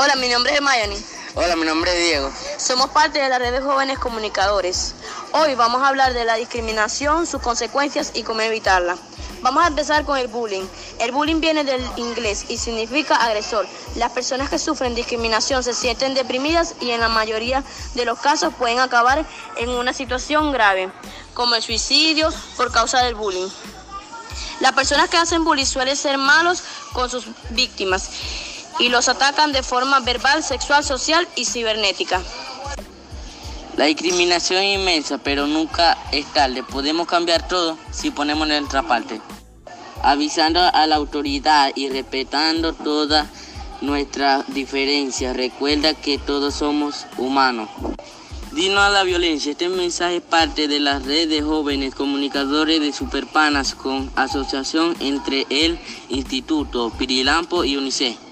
Hola, mi nombre es Mayani. Hola, mi nombre es Diego. Somos parte de la red de jóvenes comunicadores. Hoy vamos a hablar de la discriminación, sus consecuencias y cómo evitarla. Vamos a empezar con el bullying. El bullying viene del inglés y significa agresor. Las personas que sufren discriminación se sienten deprimidas y en la mayoría de los casos pueden acabar en una situación grave, como el suicidio por causa del bullying. Las personas que hacen bullying suelen ser malos con sus víctimas y los atacan de forma verbal, sexual, social y cibernética. La discriminación es inmensa, pero nunca es tarde. Podemos cambiar todo si ponemos nuestra parte. Avisando a la autoridad y respetando todas nuestras diferencias. Recuerda que todos somos humanos. Dinos a la violencia. Este mensaje es parte de la red de jóvenes comunicadores de Superpanas con asociación entre el Instituto Pirilampo y UNICEF.